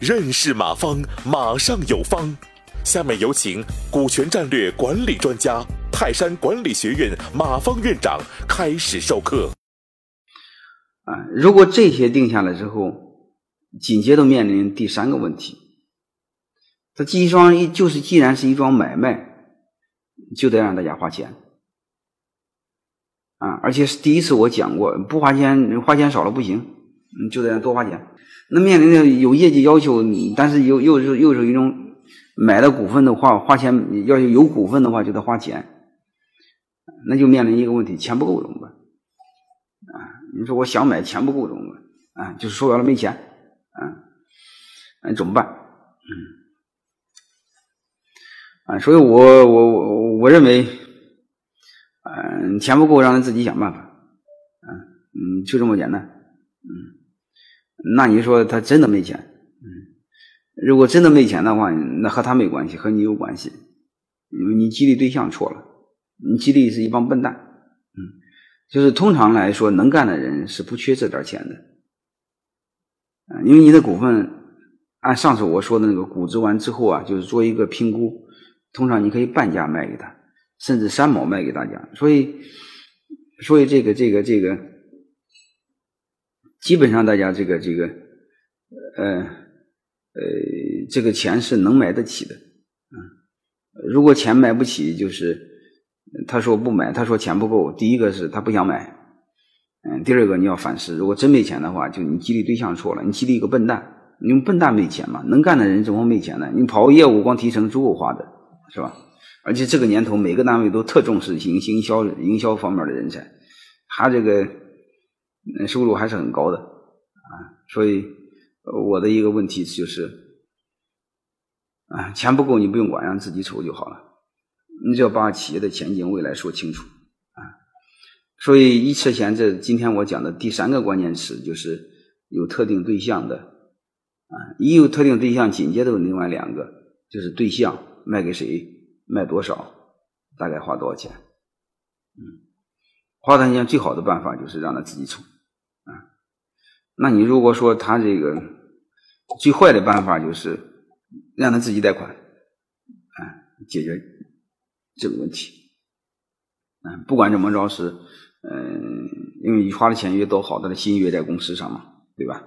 认识马方，马上有方。下面有请股权战略管理专家、泰山管理学院马方院长开始授课。啊，如果这些定下来之后，紧接着面临第三个问题。这一桩一就是，既然是一桩买卖，就得让大家花钱。啊，而且是第一次我讲过，不花钱，花钱少了不行，嗯，就得多花钱。那面临着有业绩要求，但是又又是又是一种。买了股份的话，花钱要有股份的话，就得花钱，那就面临一个问题：钱不够怎么办？啊，你说我想买，钱不够怎么办？啊，就是说白了没钱，啊，那怎么办？嗯，啊，所以我我我我认为，嗯，钱不够，让他自己想办法，啊，嗯，就这么简单，嗯，那你说他真的没钱？嗯如果真的没钱的话，那和他没关系，和你有关系，因为你激励对象错了，你激励是一帮笨蛋，嗯，就是通常来说，能干的人是不缺这点钱的，啊，因为你的股份按上次我说的那个估值完之后啊，就是做一个评估，通常你可以半价卖给他，甚至三毛卖给大家，所以，所以这个这个这个，基本上大家这个这个，呃。呃，这个钱是能买得起的，嗯，如果钱买不起，就是他说不买，他说钱不够。第一个是他不想买，嗯，第二个你要反思，如果真没钱的话，就你激励对象错了，你激励一个笨蛋，你笨蛋没钱嘛？能干的人怎么没钱呢？你跑业务光提成足够花的，是吧？而且这个年头每个单位都特重视营营销营销方面的人才，他这个收入还是很高的，啊，所以。我的一个问题就是，啊，钱不够你不用管，让自己筹就好了。你只要把企业的前景未来说清楚啊。所以一车钱这今天我讲的第三个关键词就是有特定对象的啊，一有特定对象，紧接着另外两个就是对象卖给谁，卖多少，大概花多少钱。嗯，花多少钱最好的办法就是让他自己筹。那你如果说他这个最坏的办法就是让他自己贷款，啊，解决这个问题，嗯，不管怎么着是，嗯，因为你花的钱越多，好他的心越在公司上嘛，对吧？